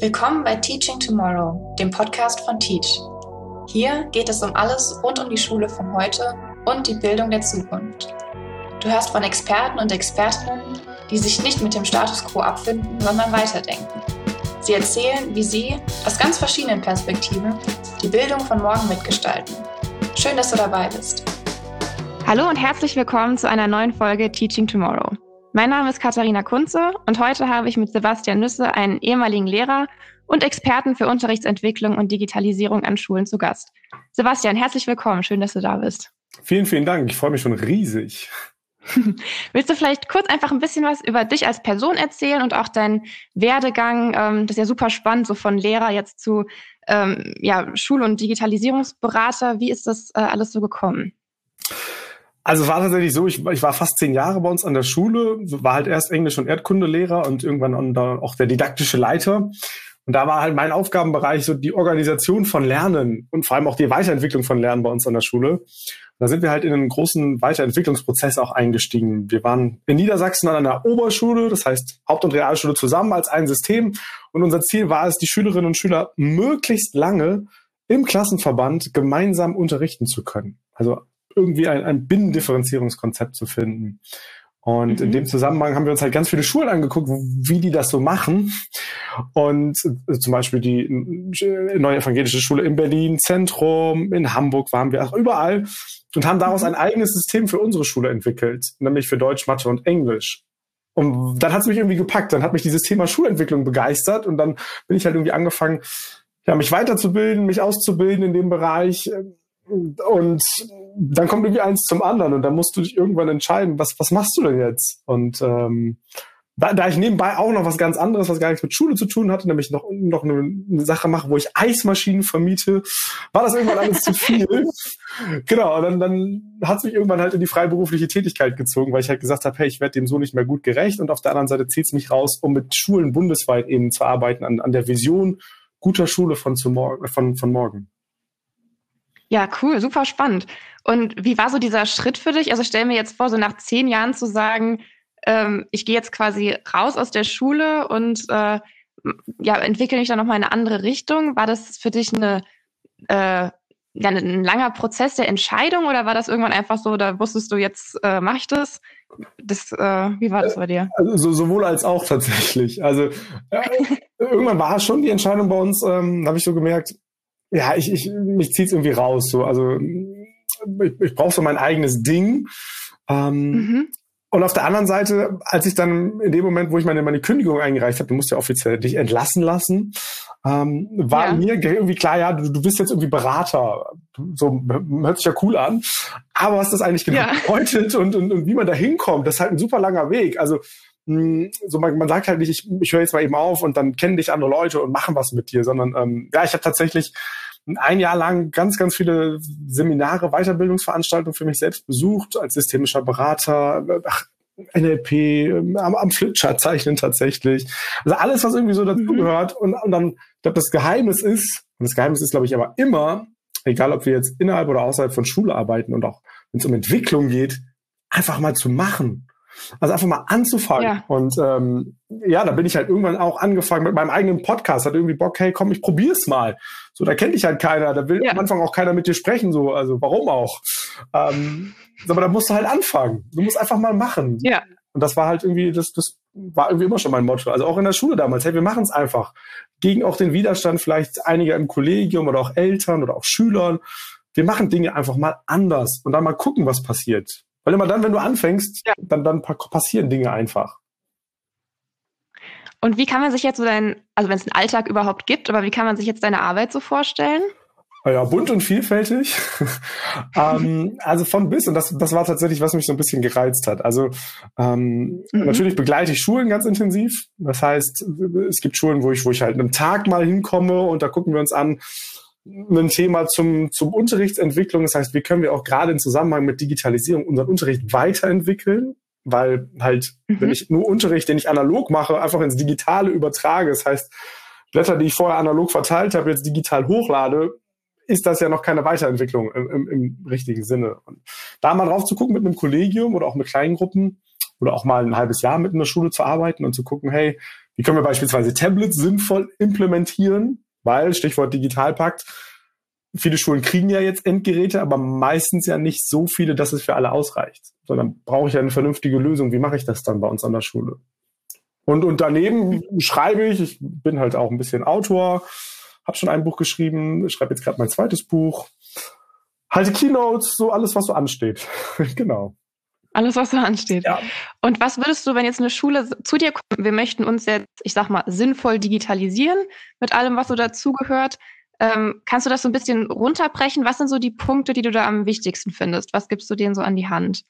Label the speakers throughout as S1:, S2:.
S1: Willkommen bei Teaching Tomorrow, dem Podcast von Teach. Hier geht es um alles rund um die Schule von heute und die Bildung der Zukunft. Du hörst von Experten und Expertinnen, die sich nicht mit dem Status quo abfinden, sondern weiterdenken. Sie erzählen, wie sie aus ganz verschiedenen Perspektiven die Bildung von morgen mitgestalten. Schön, dass du dabei bist.
S2: Hallo und herzlich willkommen zu einer neuen Folge Teaching Tomorrow. Mein Name ist Katharina Kunze und heute habe ich mit Sebastian Nüsse einen ehemaligen Lehrer und Experten für Unterrichtsentwicklung und Digitalisierung an Schulen zu Gast. Sebastian, herzlich willkommen. Schön, dass du da bist.
S3: Vielen, vielen Dank. Ich freue mich schon riesig.
S2: Willst du vielleicht kurz einfach ein bisschen was über dich als Person erzählen und auch deinen Werdegang? Ähm, das ist ja super spannend, so von Lehrer jetzt zu ähm, ja, Schul- und Digitalisierungsberater. Wie ist das äh, alles so gekommen?
S3: Also war tatsächlich so, ich, ich war fast zehn Jahre bei uns an der Schule, war halt erst Englisch- und Erdkundelehrer und irgendwann auch der didaktische Leiter. Und da war halt mein Aufgabenbereich so die Organisation von Lernen und vor allem auch die Weiterentwicklung von Lernen bei uns an der Schule. Und da sind wir halt in einen großen Weiterentwicklungsprozess auch eingestiegen. Wir waren in Niedersachsen an einer Oberschule, das heißt Haupt- und Realschule zusammen als ein System. Und unser Ziel war es, die Schülerinnen und Schüler möglichst lange im Klassenverband gemeinsam unterrichten zu können. Also irgendwie ein, ein Binnendifferenzierungskonzept zu finden. Und mhm. in dem Zusammenhang haben wir uns halt ganz viele Schulen angeguckt, wie die das so machen. Und äh, zum Beispiel die äh, neue evangelische Schule in Berlin, Zentrum, in Hamburg waren wir auch überall und haben daraus mhm. ein eigenes System für unsere Schule entwickelt, nämlich für Deutsch, Mathe und Englisch. Und dann hat es mich irgendwie gepackt, dann hat mich dieses Thema Schulentwicklung begeistert und dann bin ich halt irgendwie angefangen, ja, mich weiterzubilden, mich auszubilden in dem Bereich und dann kommt irgendwie eins zum anderen und dann musst du dich irgendwann entscheiden, was, was machst du denn jetzt? Und ähm, da, da ich nebenbei auch noch was ganz anderes, was gar nichts mit Schule zu tun hatte, nämlich noch, noch eine, eine Sache mache, wo ich Eismaschinen vermiete, war das irgendwann alles zu viel. Genau, und dann, dann hat es mich irgendwann halt in die freiberufliche Tätigkeit gezogen, weil ich halt gesagt habe, hey, ich werde dem so nicht mehr gut gerecht und auf der anderen Seite zieht es mich raus, um mit Schulen bundesweit eben zu arbeiten, an, an der Vision guter Schule von, zu morgen, von, von morgen.
S2: Ja, cool, super spannend. Und wie war so dieser Schritt für dich? Also stell mir jetzt vor, so nach zehn Jahren zu sagen, ähm, ich gehe jetzt quasi raus aus der Schule und äh, ja, entwickle mich dann nochmal in eine andere Richtung. War das für dich eine, äh, ja, ein langer Prozess der Entscheidung oder war das irgendwann einfach so, da wusstest du, jetzt äh, mache ich das? das äh, wie war das bei dir?
S3: Also so, sowohl als auch tatsächlich. Also äh, irgendwann war schon die Entscheidung bei uns, ähm, habe ich so gemerkt, ja, ich, ich mich zieht's irgendwie raus. So, also ich, ich brauche so mein eigenes Ding. Ähm, mhm. Und auf der anderen Seite, als ich dann in dem Moment, wo ich meine, meine Kündigung eingereicht habe, du musst ja offiziell dich entlassen lassen, ähm, war ja. mir irgendwie klar, ja, du, du bist jetzt irgendwie Berater. So hört sich ja cool an. Aber was das eigentlich genau ja. bedeutet und, und, und wie man da hinkommt, das ist halt ein super langer Weg. Also hm, so man, man sagt halt nicht, ich, ich höre jetzt mal eben auf und dann kennen dich andere Leute und machen was mit dir, sondern ähm, ja, ich habe tatsächlich ein Jahr lang ganz, ganz viele Seminare, Weiterbildungsveranstaltungen für mich selbst besucht, als systemischer Berater, ach, NLP, ähm, am, am Flipchart zeichnen tatsächlich. Also alles, was irgendwie so dazugehört. Mhm. Und, und dann, ich glaube, das Geheimnis ist, und das Geheimnis ist, glaube ich, aber immer, egal ob wir jetzt innerhalb oder außerhalb von Schule arbeiten und auch wenn es um Entwicklung geht, einfach mal zu machen. Also einfach mal anzufangen. Ja. Und ähm, ja, da bin ich halt irgendwann auch angefangen mit meinem eigenen Podcast. Hat irgendwie Bock, hey, komm, ich probier's mal. So, da kennt dich halt keiner. Da will ja. am Anfang auch keiner mit dir sprechen. So, also warum auch? Ähm, aber da musst du halt anfangen. Du musst einfach mal machen.
S2: Ja.
S3: Und das war halt irgendwie, das, das war irgendwie immer schon mein Motto. Also auch in der Schule damals, hey, wir machen es einfach. Gegen auch den Widerstand vielleicht einiger im Kollegium oder auch Eltern oder auch Schülern. Wir machen Dinge einfach mal anders und dann mal gucken, was passiert. Weil immer dann, wenn du anfängst, ja. dann, dann passieren Dinge einfach.
S2: Und wie kann man sich jetzt so deinen, also wenn es einen Alltag überhaupt gibt, aber wie kann man sich jetzt deine Arbeit so vorstellen?
S3: Ja, bunt und vielfältig. ähm, also von bis. Und das, das war tatsächlich, was mich so ein bisschen gereizt hat. Also ähm, mhm. natürlich begleite ich Schulen ganz intensiv. Das heißt, es gibt Schulen, wo ich, wo ich halt einen Tag mal hinkomme und da gucken wir uns an, ein Thema zum, zum Unterrichtsentwicklung. Das heißt, wie können wir auch gerade im Zusammenhang mit Digitalisierung unseren Unterricht weiterentwickeln? Weil halt, mhm. wenn ich nur Unterricht, den ich analog mache, einfach ins Digitale übertrage, das heißt, Blätter, die ich vorher analog verteilt habe, jetzt digital hochlade, ist das ja noch keine Weiterentwicklung im, im, im richtigen Sinne. Und da mal drauf zu gucken mit einem Kollegium oder auch mit kleinen Gruppen oder auch mal ein halbes Jahr mit einer Schule zu arbeiten und zu gucken, hey, Wie können wir beispielsweise Tablets sinnvoll implementieren? Weil, Stichwort Digitalpakt, viele Schulen kriegen ja jetzt Endgeräte, aber meistens ja nicht so viele, dass es für alle ausreicht. Sondern brauche ich ja eine vernünftige Lösung. Wie mache ich das dann bei uns an der Schule? Und, und daneben schreibe ich, ich bin halt auch ein bisschen Autor, habe schon ein Buch geschrieben, schreibe jetzt gerade mein zweites Buch, halte Keynotes, so alles, was so ansteht. genau.
S2: Alles, was so ansteht. Ja. Und was würdest du, wenn jetzt eine Schule zu dir kommt, wir möchten uns jetzt, ich sag mal, sinnvoll digitalisieren mit allem, was so dazugehört, ähm, kannst du das so ein bisschen runterbrechen? Was sind so die Punkte, die du da am wichtigsten findest? Was gibst du denen so an die Hand?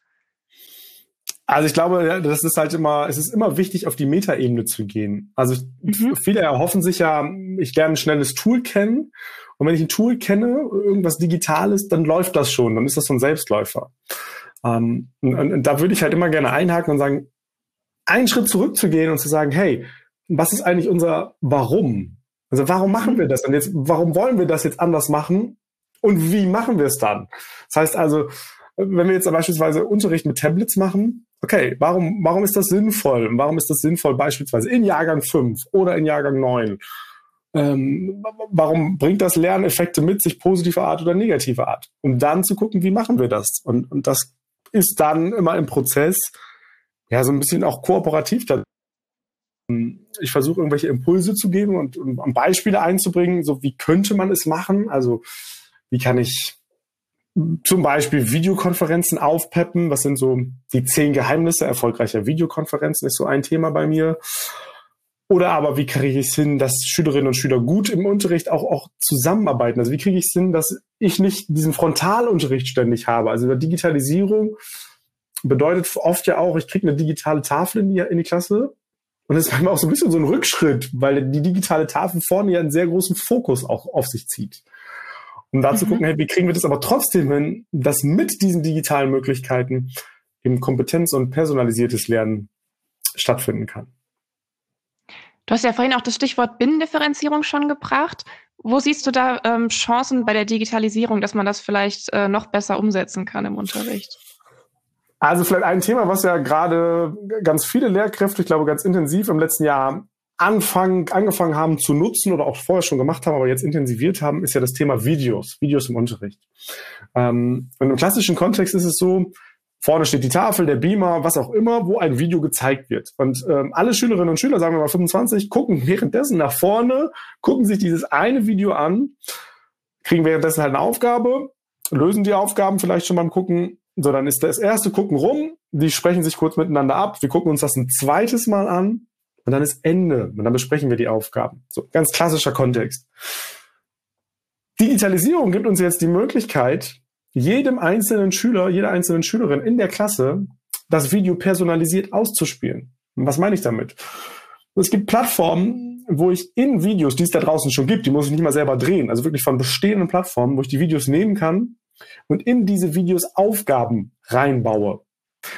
S3: Also ich glaube, das ist halt immer, es ist immer wichtig, auf die Metaebene zu gehen. Also mhm. viele erhoffen sich ja, ich lerne ein schnelles Tool kennen. Und wenn ich ein Tool kenne, irgendwas Digitales, dann läuft das schon, dann ist das so ein Selbstläufer. Ähm, und, und da würde ich halt immer gerne einhaken und sagen, einen Schritt zurückzugehen und zu sagen, hey, was ist eigentlich unser Warum? Also warum machen wir das? Und jetzt, warum wollen wir das jetzt anders machen? Und wie machen wir es dann? Das heißt also, wenn wir jetzt beispielsweise Unterricht mit Tablets machen, okay, warum, warum ist das sinnvoll? warum ist das sinnvoll beispielsweise in Jahrgang 5 oder in Jahrgang 9? Ähm, warum bringt das Lerneffekte mit sich positiver Art oder negativer Art? Um dann zu gucken, wie machen wir das? Und, und das ist dann immer im Prozess ja so ein bisschen auch kooperativ. Ich versuche irgendwelche Impulse zu geben und, und Beispiele einzubringen, so wie könnte man es machen? Also wie kann ich zum Beispiel Videokonferenzen aufpeppen? Was sind so die zehn Geheimnisse erfolgreicher Videokonferenzen? Ist so ein Thema bei mir. Oder aber wie kriege ich es hin, dass Schülerinnen und Schüler gut im Unterricht auch, auch zusammenarbeiten? Also wie kriege ich es hin, dass ich nicht diesen Frontalunterricht ständig habe? Also Digitalisierung bedeutet oft ja auch, ich kriege eine digitale Tafel in die, in die Klasse. Und das ist manchmal auch so ein bisschen so ein Rückschritt, weil die digitale Tafel vorne ja einen sehr großen Fokus auch auf sich zieht. Um da mhm. zu gucken, hey, wie kriegen wir das aber trotzdem hin, dass mit diesen digitalen Möglichkeiten eben Kompetenz und personalisiertes Lernen stattfinden kann.
S2: Du hast ja vorhin auch das Stichwort Binnendifferenzierung schon gebracht. Wo siehst du da ähm, Chancen bei der Digitalisierung, dass man das vielleicht äh, noch besser umsetzen kann im Unterricht?
S3: Also vielleicht ein Thema, was ja gerade ganz viele Lehrkräfte, ich glaube ganz intensiv im letzten Jahr anfangen, angefangen haben zu nutzen oder auch vorher schon gemacht haben, aber jetzt intensiviert haben, ist ja das Thema Videos, Videos im Unterricht. Ähm, und im klassischen Kontext ist es so, Vorne steht die Tafel, der Beamer, was auch immer, wo ein Video gezeigt wird. Und ähm, alle Schülerinnen und Schüler, sagen wir mal 25, gucken währenddessen nach vorne, gucken sich dieses eine Video an, kriegen währenddessen halt eine Aufgabe, lösen die Aufgaben vielleicht schon beim Gucken. So, dann ist das erste Gucken rum, die sprechen sich kurz miteinander ab, wir gucken uns das ein zweites Mal an und dann ist Ende und dann besprechen wir die Aufgaben. So, ganz klassischer Kontext. Digitalisierung gibt uns jetzt die Möglichkeit, jedem einzelnen Schüler, jeder einzelnen Schülerin in der Klasse das Video personalisiert auszuspielen. Und was meine ich damit? Es gibt Plattformen, wo ich in Videos, die es da draußen schon gibt, die muss ich nicht mal selber drehen, also wirklich von bestehenden Plattformen, wo ich die Videos nehmen kann und in diese Videos Aufgaben reinbaue.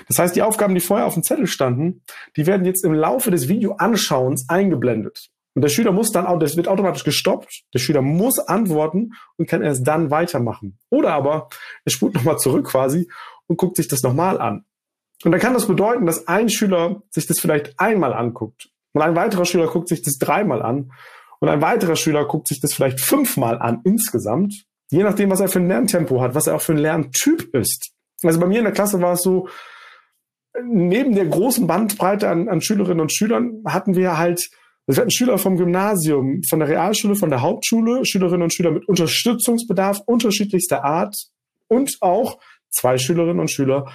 S3: Das heißt, die Aufgaben, die vorher auf dem Zettel standen, die werden jetzt im Laufe des Videoanschauens eingeblendet. Und der Schüler muss dann auch, das wird automatisch gestoppt. Der Schüler muss antworten und kann erst dann weitermachen. Oder aber er spult nochmal zurück quasi und guckt sich das nochmal an. Und dann kann das bedeuten, dass ein Schüler sich das vielleicht einmal anguckt und ein weiterer Schüler guckt sich das dreimal an und ein weiterer Schüler guckt sich das vielleicht fünfmal an insgesamt, je nachdem, was er für ein Lerntempo hat, was er auch für ein Lerntyp ist. Also bei mir in der Klasse war es so, neben der großen Bandbreite an, an Schülerinnen und Schülern hatten wir halt wir hatten Schüler vom Gymnasium, von der Realschule, von der Hauptschule, Schülerinnen und Schüler mit Unterstützungsbedarf unterschiedlichster Art und auch zwei Schülerinnen und Schüler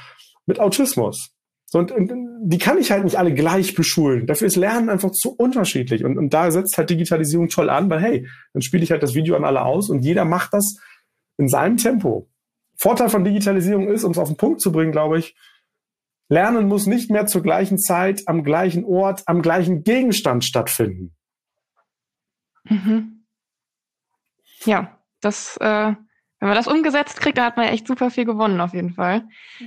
S3: mit Autismus. Und, und die kann ich halt nicht alle gleich beschulen. Dafür ist Lernen einfach zu unterschiedlich. Und, und da setzt halt Digitalisierung toll an, weil hey, dann spiele ich halt das Video an alle aus und jeder macht das in seinem Tempo. Vorteil von Digitalisierung ist, um es auf den Punkt zu bringen, glaube ich, Lernen muss nicht mehr zur gleichen Zeit, am gleichen Ort, am gleichen Gegenstand stattfinden.
S2: Mhm. Ja, das, äh, wenn man das umgesetzt kriegt, dann hat man ja echt super viel gewonnen, auf jeden Fall.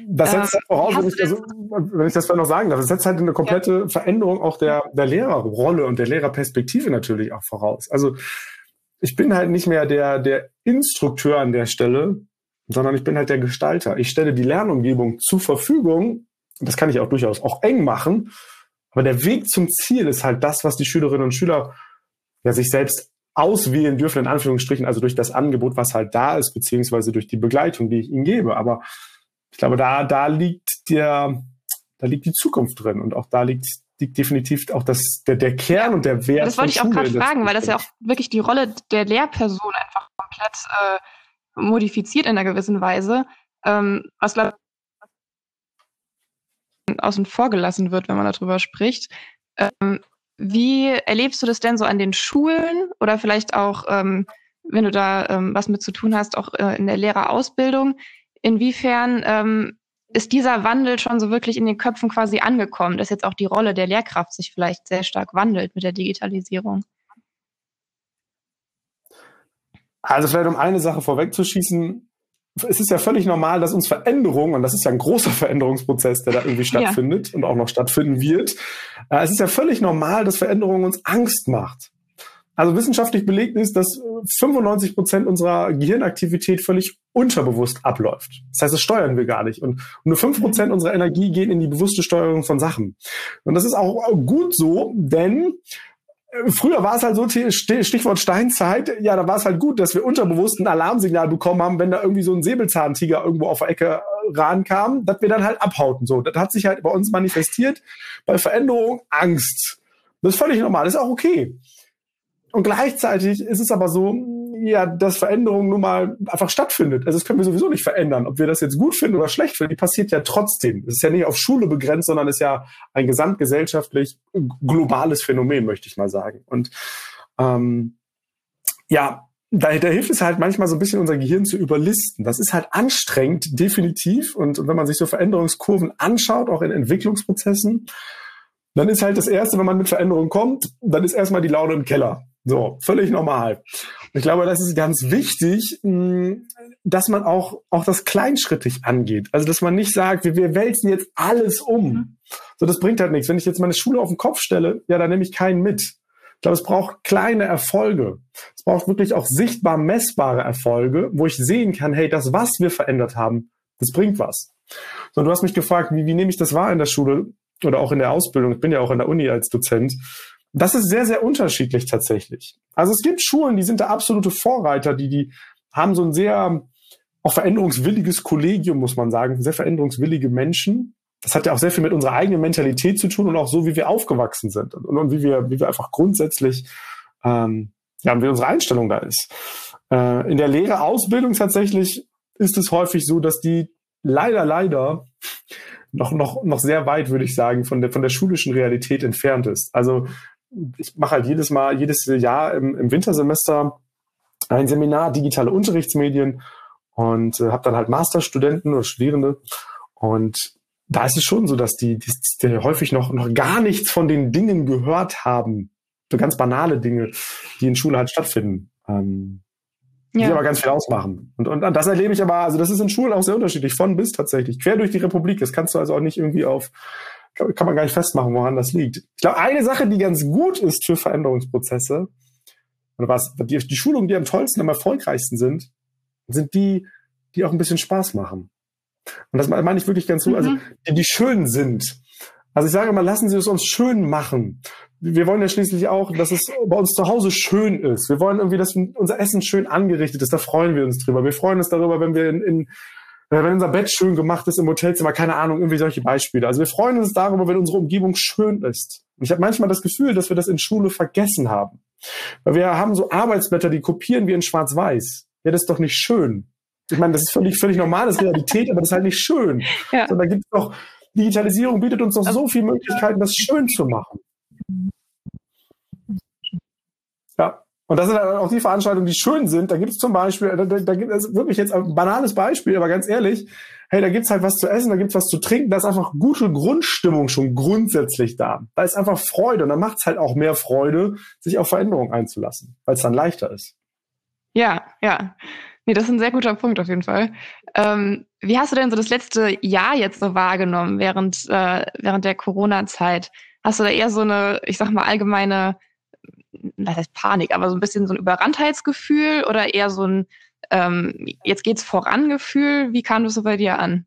S3: Das setzt äh, halt voraus, wenn ich, das, wenn ich das noch sagen darf, das setzt halt eine komplette ja. Veränderung auch der, der Lehrerrolle und der Lehrerperspektive natürlich auch voraus. Also ich bin halt nicht mehr der, der Instrukteur an der Stelle, sondern ich bin halt der Gestalter. Ich stelle die Lernumgebung zur Verfügung das kann ich auch durchaus auch eng machen. Aber der Weg zum Ziel ist halt das, was die Schülerinnen und Schüler ja sich selbst auswählen dürfen, in Anführungsstrichen, also durch das Angebot, was halt da ist, beziehungsweise durch die Begleitung, die ich ihnen gebe. Aber ich glaube, da, da liegt der, da liegt die Zukunft drin und auch da liegt, liegt definitiv auch das, der, der Kern und der Wert.
S2: Das wollte ich auch gerade fragen, weil das ja auch wirklich die Rolle der Lehrperson einfach komplett äh, modifiziert in einer gewissen Weise. Ähm, was glaube außen vor gelassen wird, wenn man darüber spricht. Ähm, wie erlebst du das denn so an den Schulen oder vielleicht auch, ähm, wenn du da ähm, was mit zu tun hast, auch äh, in der Lehrerausbildung? Inwiefern ähm, ist dieser Wandel schon so wirklich in den Köpfen quasi angekommen, dass jetzt auch die Rolle der Lehrkraft sich vielleicht sehr stark wandelt mit der Digitalisierung?
S3: Also vielleicht um eine Sache vorwegzuschießen, es ist ja völlig normal, dass uns Veränderungen, und das ist ja ein großer Veränderungsprozess, der da irgendwie stattfindet ja. und auch noch stattfinden wird, äh, es ist ja völlig normal, dass Veränderungen uns Angst macht. Also wissenschaftlich belegt ist, dass 95 Prozent unserer Gehirnaktivität völlig unterbewusst abläuft. Das heißt, das steuern wir gar nicht. Und nur fünf Prozent unserer Energie gehen in die bewusste Steuerung von Sachen. Und das ist auch gut so, denn Früher war es halt so, Stichwort Steinzeit, ja, da war es halt gut, dass wir unterbewusst ein Alarmsignal bekommen haben, wenn da irgendwie so ein Säbelzahntiger irgendwo auf der Ecke äh, rankam, dass wir dann halt abhauten. So, das hat sich halt bei uns manifestiert. Bei Veränderung Angst. Das ist völlig normal, das ist auch okay. Und gleichzeitig ist es aber so, ja, dass Veränderung nun mal einfach stattfindet. Also das können wir sowieso nicht verändern. Ob wir das jetzt gut finden oder schlecht finden, die passiert ja trotzdem. Es ist ja nicht auf Schule begrenzt, sondern ist ja ein gesamtgesellschaftlich globales Phänomen, möchte ich mal sagen. Und ähm, ja, da, da hilft es halt manchmal so ein bisschen unser Gehirn zu überlisten. Das ist halt anstrengend, definitiv. Und, und wenn man sich so Veränderungskurven anschaut, auch in Entwicklungsprozessen, dann ist halt das Erste, wenn man mit Veränderungen kommt, dann ist erstmal die Laune im Keller. So, völlig normal. Ich glaube, das ist ganz wichtig, dass man auch, auch das kleinschrittig angeht. Also, dass man nicht sagt, wir, wir wälzen jetzt alles um. Mhm. So, das bringt halt nichts. Wenn ich jetzt meine Schule auf den Kopf stelle, ja, dann nehme ich keinen mit. Ich glaube, es braucht kleine Erfolge. Es braucht wirklich auch sichtbar messbare Erfolge, wo ich sehen kann, hey, das, was wir verändert haben, das bringt was. So, du hast mich gefragt, wie, wie nehme ich das wahr in der Schule oder auch in der Ausbildung? Ich bin ja auch in der Uni als Dozent. Das ist sehr, sehr unterschiedlich tatsächlich. Also es gibt Schulen, die sind da absolute Vorreiter, die, die haben so ein sehr auch veränderungswilliges Kollegium, muss man sagen, sehr veränderungswillige Menschen. Das hat ja auch sehr viel mit unserer eigenen Mentalität zu tun und auch so, wie wir aufgewachsen sind und, und wie wir, wie wir einfach grundsätzlich, ähm, ja, wie unsere Einstellung da ist. Äh, in der Lehre-Ausbildung tatsächlich ist es häufig so, dass die leider, leider noch, noch, noch sehr weit, würde ich sagen, von der, von der schulischen Realität entfernt ist. Also ich mache halt jedes Mal, jedes Jahr im, im Wintersemester ein Seminar digitale Unterrichtsmedien und äh, habe dann halt Masterstudenten oder Studierende und da ist es schon so, dass die, die, die häufig noch, noch gar nichts von den Dingen gehört haben. So ganz banale Dinge, die in Schule halt stattfinden. Ähm, ja. die aber ganz viel ausmachen. Und, und, und das erlebe ich aber, also das ist in Schulen auch sehr unterschiedlich, von bis tatsächlich, quer durch die Republik. Das kannst du also auch nicht irgendwie auf kann man gar nicht festmachen, woran das liegt. Ich glaube, eine Sache, die ganz gut ist für Veränderungsprozesse, oder was, die, die Schulungen, die am tollsten, am erfolgreichsten sind, sind die, die auch ein bisschen Spaß machen. Und das meine ich wirklich ganz so, also mhm. also die, die schön sind. Also ich sage immer, lassen Sie es uns schön machen. Wir wollen ja schließlich auch, dass es bei uns zu Hause schön ist. Wir wollen irgendwie, dass unser Essen schön angerichtet ist. Da freuen wir uns drüber. Wir freuen uns darüber, wenn wir in, in wenn unser Bett schön gemacht ist im Hotelzimmer, keine Ahnung, irgendwie solche Beispiele. Also wir freuen uns darüber, wenn unsere Umgebung schön ist. Und ich habe manchmal das Gefühl, dass wir das in Schule vergessen haben. Weil wir haben so Arbeitsblätter, die kopieren wir in Schwarz-Weiß. Ja, das ist doch nicht schön. Ich meine, das ist völlig, völlig normales Realität, aber das ist halt nicht schön. Ja. So, da gibt es doch, Digitalisierung bietet uns doch so viele Möglichkeiten, das schön zu machen. Ja. Und das sind auch die Veranstaltungen, die schön sind. Da gibt es zum Beispiel, da, da gibt es wirklich jetzt ein banales Beispiel, aber ganz ehrlich, hey, da gibt's halt was zu essen, da gibt's was zu trinken, da ist einfach gute Grundstimmung schon grundsätzlich da. Da ist einfach Freude und dann macht's halt auch mehr Freude, sich auf Veränderungen einzulassen, weil es dann leichter ist.
S2: Ja, ja. Nee, das ist ein sehr guter Punkt auf jeden Fall. Ähm, wie hast du denn so das letzte Jahr jetzt so wahrgenommen während, äh, während der Corona-Zeit? Hast du da eher so eine, ich sag mal, allgemeine was heißt Panik, aber so ein bisschen so ein Überranntheitsgefühl oder eher so ein ähm, jetzt geht's voran Gefühl? Wie kam das so bei dir an?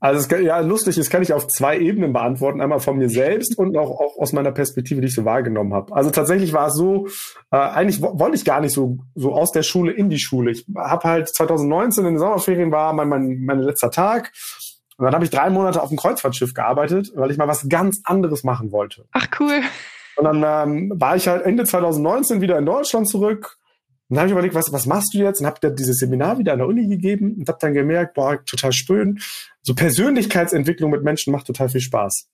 S3: Also es, ja, lustig, das kann ich auf zwei Ebenen beantworten. Einmal von mir selbst und auch, auch aus meiner Perspektive, die ich so wahrgenommen habe. Also tatsächlich war es so, äh, eigentlich wollte ich gar nicht so, so aus der Schule in die Schule. Ich habe halt 2019 in den Sommerferien war mein, mein, mein letzter Tag. Und dann habe ich drei Monate auf dem Kreuzfahrtschiff gearbeitet, weil ich mal was ganz anderes machen wollte.
S2: Ach cool.
S3: Und dann ähm, war ich halt Ende 2019 wieder in Deutschland zurück und dann habe ich überlegt, was, was machst du jetzt? Und habe dann dieses Seminar wieder an der Uni gegeben und habe dann gemerkt, boah, total schön. So Persönlichkeitsentwicklung mit Menschen macht total viel Spaß.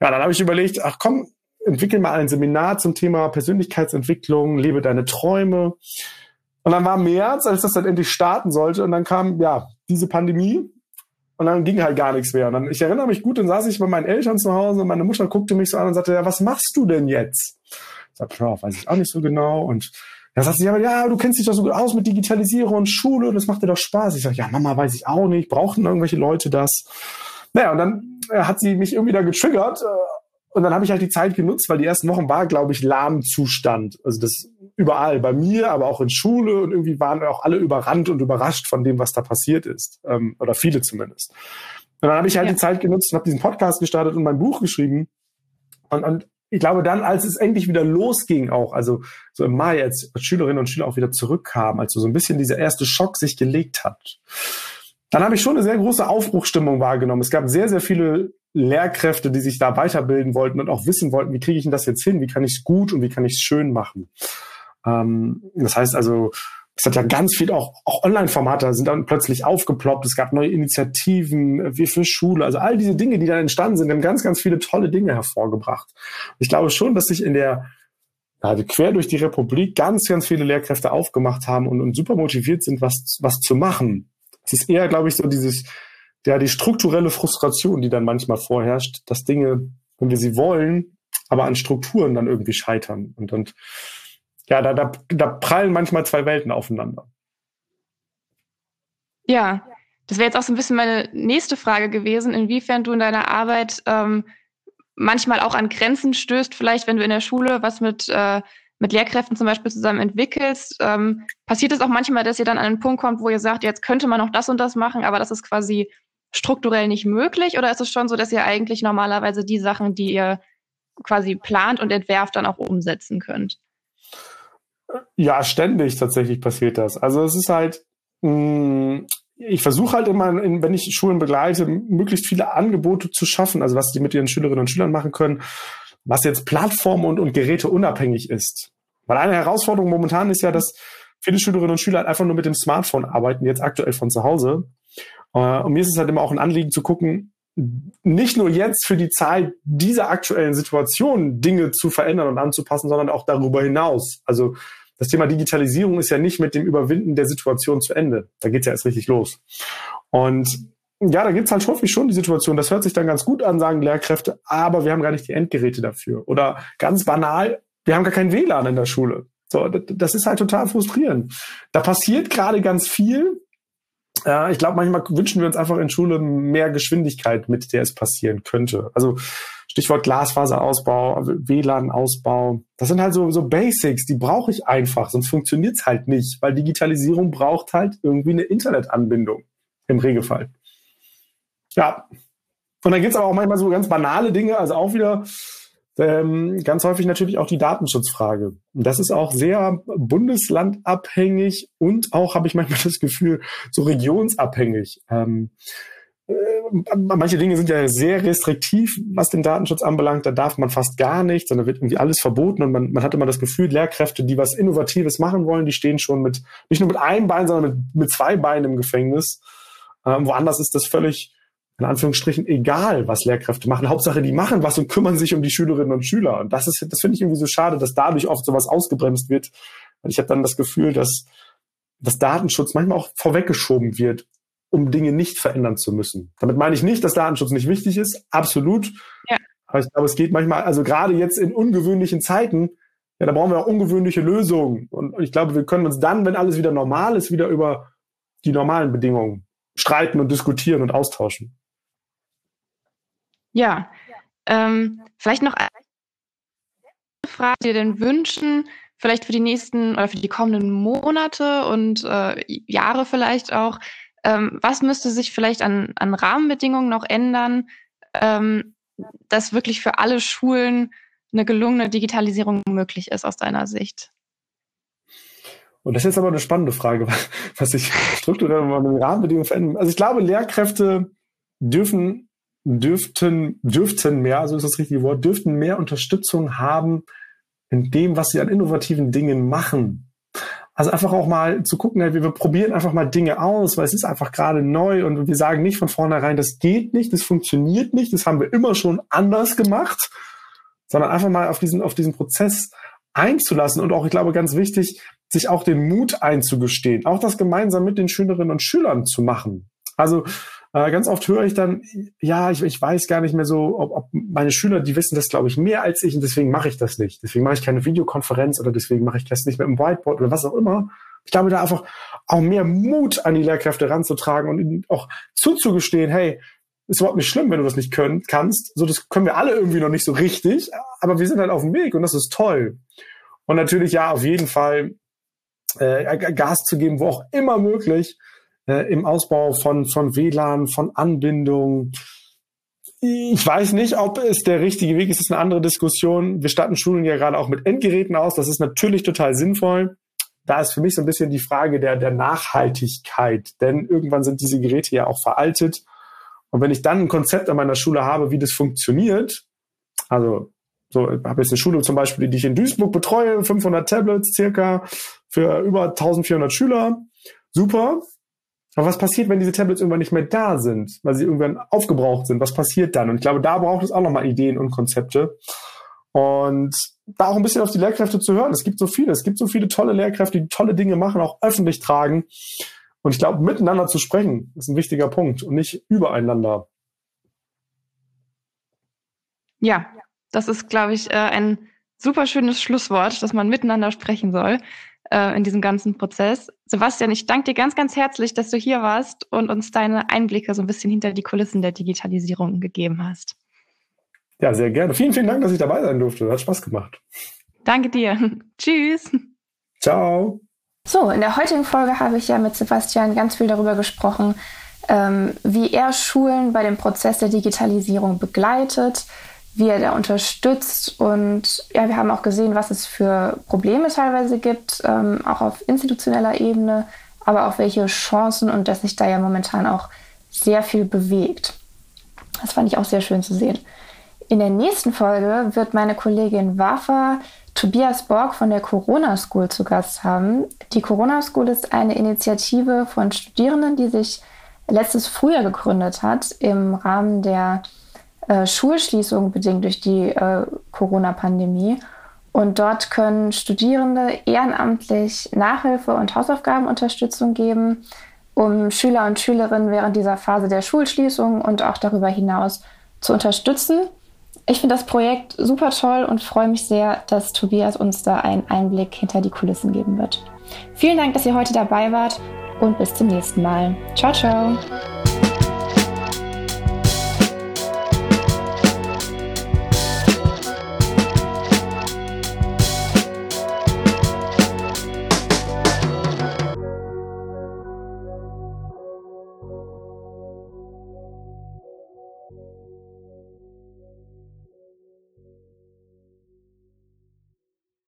S3: Ja, dann habe ich überlegt, ach komm, entwickel mal ein Seminar zum Thema Persönlichkeitsentwicklung, lebe deine Träume. Und dann war März, als das dann endlich starten sollte, und dann kam ja diese Pandemie und dann ging halt gar nichts mehr. Und dann, ich erinnere mich gut, dann saß ich bei meinen Eltern zu Hause und meine Mutter guckte mich so an und sagte, ja, was machst du denn jetzt? Ich sagte, ja, weiß ich auch nicht so genau. Und da sagt sie, ja, ja, du kennst dich doch so gut aus mit Digitalisierung und Schule, das macht dir doch Spaß. Ich sage, ja, Mama, weiß ich auch nicht, brauchen irgendwelche Leute das? Naja, und dann äh, hat sie mich irgendwie da getriggert äh, und dann habe ich halt die Zeit genutzt, weil die ersten Wochen war, glaube ich, Lahmzustand. Also das überall, bei mir, aber auch in Schule und irgendwie waren auch alle überrannt und überrascht von dem, was da passiert ist. Ähm, oder viele zumindest. Und dann habe ich halt ja. die Zeit genutzt und habe diesen Podcast gestartet und mein Buch geschrieben. Und, und ich glaube, dann, als es endlich wieder losging, auch, also so im Mai, als Schülerinnen und Schüler auch wieder zurückkamen, als so ein bisschen dieser erste Schock sich gelegt hat, dann habe ich schon eine sehr große Aufbruchstimmung wahrgenommen. Es gab sehr, sehr viele Lehrkräfte, die sich da weiterbilden wollten und auch wissen wollten, wie kriege ich denn das jetzt hin, wie kann ich es gut und wie kann ich es schön machen. Ähm, das heißt also, es hat ja ganz viel auch, auch Online-Formate sind dann plötzlich aufgeploppt. Es gab neue Initiativen, wie für Schule. Also all diese Dinge, die dann entstanden sind, haben ganz, ganz viele tolle Dinge hervorgebracht. Ich glaube schon, dass sich in der, also quer durch die Republik ganz, ganz viele Lehrkräfte aufgemacht haben und, und super motiviert sind, was, was zu machen. Es ist eher, glaube ich, so dieses, ja, die strukturelle Frustration, die dann manchmal vorherrscht, dass Dinge, wenn wir sie wollen, aber an Strukturen dann irgendwie scheitern. Und, und ja, da, da, da prallen manchmal zwei Welten aufeinander.
S2: Ja, das wäre jetzt auch so ein bisschen meine nächste Frage gewesen, inwiefern du in deiner Arbeit ähm, manchmal auch an Grenzen stößt, vielleicht wenn du in der Schule was mit, äh, mit Lehrkräften zum Beispiel zusammen entwickelst. Ähm, passiert es auch manchmal, dass ihr dann an einen Punkt kommt, wo ihr sagt, jetzt könnte man noch das und das machen, aber das ist quasi strukturell nicht möglich? Oder ist es schon so, dass ihr eigentlich normalerweise die Sachen, die ihr quasi plant und entwerft, dann auch umsetzen könnt?
S3: Ja, ständig tatsächlich passiert das. Also es ist halt, mh, mm, ich versuche halt immer, wenn ich Schulen begleite, möglichst viele Angebote zu schaffen, also was die mit ihren Schülerinnen und Schülern machen können, was jetzt Plattform und, und Geräte unabhängig ist. Weil eine Herausforderung momentan ist ja, dass viele Schülerinnen und Schüler halt einfach nur mit dem Smartphone arbeiten, jetzt aktuell von zu Hause. Äh, und mir ist es halt immer auch ein Anliegen zu gucken, nicht nur jetzt für die Zeit dieser aktuellen Situation Dinge zu verändern und anzupassen, sondern auch darüber hinaus. Also das Thema Digitalisierung ist ja nicht mit dem Überwinden der Situation zu Ende. Da geht's ja erst richtig los. Und ja, da gibt's halt häufig schon die Situation, das hört sich dann ganz gut an, sagen Lehrkräfte, aber wir haben gar nicht die Endgeräte dafür. Oder ganz banal, wir haben gar kein WLAN in der Schule. So, das ist halt total frustrierend. Da passiert gerade ganz viel, ja, ich glaube, manchmal wünschen wir uns einfach in Schule mehr Geschwindigkeit, mit der es passieren könnte. Also Stichwort Glasfaserausbau, WLAN-Ausbau. Das sind halt so, so Basics, die brauche ich einfach, sonst funktioniert's halt nicht, weil Digitalisierung braucht halt irgendwie eine Internetanbindung im Regelfall. Ja. Und dann gibt's aber auch manchmal so ganz banale Dinge, also auch wieder ähm, ganz häufig natürlich auch die Datenschutzfrage. Das ist auch sehr bundeslandabhängig und auch, habe ich manchmal das Gefühl, so regionsabhängig. Ähm, äh, manche Dinge sind ja sehr restriktiv, was den Datenschutz anbelangt. Da darf man fast gar nichts, sondern wird irgendwie alles verboten und man, man hat immer das Gefühl, Lehrkräfte, die was Innovatives machen wollen, die stehen schon mit, nicht nur mit einem Bein, sondern mit, mit zwei Beinen im Gefängnis. Ähm, woanders ist das völlig in Anführungsstrichen egal, was Lehrkräfte machen. Hauptsache, die machen was und kümmern sich um die Schülerinnen und Schüler. Und das ist, das finde ich irgendwie so schade, dass dadurch oft sowas ausgebremst wird. Weil ich habe dann das Gefühl, dass dass Datenschutz manchmal auch vorweggeschoben wird, um Dinge nicht verändern zu müssen. Damit meine ich nicht, dass Datenschutz nicht wichtig ist. Absolut. Ja. Aber ich glaube, es geht manchmal, also gerade jetzt in ungewöhnlichen Zeiten, ja, da brauchen wir auch ungewöhnliche Lösungen. Und ich glaube, wir können uns dann, wenn alles wieder normal ist, wieder über die normalen Bedingungen streiten und diskutieren und austauschen.
S2: Ja, ähm, vielleicht noch eine Frage, die dir denn wünschen, vielleicht für die nächsten oder für die kommenden Monate und äh, Jahre vielleicht auch,
S4: Ähm, was müsste sich vielleicht an, an Rahmenbedingungen noch ändern, ähm, dass wirklich für alle Schulen eine gelungene Digitalisierung möglich ist aus deiner Sicht?
S3: Und das ist jetzt aber eine spannende Frage, was sich strukturell mal mit den Rahmenbedingungen verändern. Also ich glaube, Lehrkräfte dürfen, dürften, dürften mehr, so ist das richtige Wort, dürften mehr Unterstützung haben in dem, was sie an innovativen Dingen machen. Also einfach auch mal zu gucken, wir, wir probieren einfach mal Dinge aus, weil es ist einfach gerade neu und wir sagen nicht von vornherein, das geht nicht, das funktioniert nicht, das haben wir immer schon anders gemacht, sondern einfach mal auf diesen, auf diesen Prozess einzulassen und auch, ich glaube, ganz wichtig, sich auch den Mut einzugestehen, auch das gemeinsam mit den Schülerinnen und Schülern zu machen. Also äh, ganz oft höre ich dann, ja, ich, ich weiß gar nicht mehr so, ob, ob meine Schüler, die wissen das, glaube ich, mehr als ich und deswegen mache ich das nicht. Deswegen mache ich keine Videokonferenz oder deswegen mache ich das nicht mit dem Whiteboard oder was auch immer. Ich glaube, da einfach auch mehr Mut an die Lehrkräfte ranzutragen und ihnen auch zuzugestehen, hey, ist überhaupt nicht schlimm, wenn du das nicht können, kannst. So, das können wir alle irgendwie noch nicht so richtig, aber wir sind halt auf dem Weg und das ist toll. Und natürlich, ja, auf jeden Fall äh, Gas zu geben, wo auch immer möglich, äh, im Ausbau von, von WLAN, von Anbindung. Ich weiß nicht, ob es der richtige Weg ist. Das ist eine andere Diskussion. Wir statten Schulen ja gerade auch mit Endgeräten aus. Das ist natürlich total sinnvoll. Da ist für mich so ein bisschen die Frage der, der Nachhaltigkeit. Denn irgendwann sind diese Geräte ja auch veraltet. Und wenn ich dann ein Konzept an meiner Schule habe, wie das funktioniert, also so, ich habe jetzt eine Schule zum Beispiel, die ich in Duisburg betreue, 500 Tablets circa für über 1400 Schüler. Super. Aber was passiert, wenn diese Tablets irgendwann nicht mehr da sind, weil sie irgendwann aufgebraucht sind? Was passiert dann? Und ich glaube, da braucht es auch nochmal Ideen und Konzepte. Und da auch ein bisschen auf die Lehrkräfte zu hören. Es gibt so viele, es gibt so viele tolle Lehrkräfte, die tolle Dinge machen, auch öffentlich tragen. Und ich glaube, miteinander zu sprechen, ist ein wichtiger Punkt und nicht übereinander.
S4: Ja, das ist, glaube ich, äh, ein super schönes Schlusswort, dass man miteinander sprechen soll äh, in diesem ganzen Prozess. Sebastian, ich danke dir ganz, ganz herzlich, dass du hier warst und uns deine Einblicke so ein bisschen hinter die Kulissen der Digitalisierung gegeben hast.
S3: Ja, sehr gerne. Vielen, vielen Dank, dass ich dabei sein durfte. Hat Spaß gemacht.
S4: Danke dir. Tschüss.
S3: Ciao.
S2: So, in der heutigen Folge habe ich ja mit Sebastian ganz viel darüber gesprochen, ähm, wie er Schulen bei dem Prozess der Digitalisierung begleitet, wie er da unterstützt. Und ja, wir haben auch gesehen, was es für Probleme teilweise gibt, ähm, auch auf institutioneller Ebene, aber auch welche Chancen und dass sich da ja momentan auch sehr viel bewegt. Das fand ich auch sehr schön zu sehen. In der nächsten Folge wird meine Kollegin Wafa Tobias Borg von der Corona School zu Gast haben. Die Corona School ist eine Initiative von Studierenden, die sich letztes Frühjahr gegründet hat im Rahmen der äh, Schulschließung bedingt durch die äh, Corona-Pandemie. Und dort können Studierende ehrenamtlich Nachhilfe und Hausaufgabenunterstützung geben, um Schüler und Schülerinnen während dieser Phase der Schulschließung und auch darüber hinaus zu unterstützen. Ich finde das Projekt super toll und freue mich sehr, dass Tobias uns da einen Einblick hinter die Kulissen geben wird. Vielen Dank, dass ihr heute dabei wart und bis zum nächsten Mal. Ciao, ciao.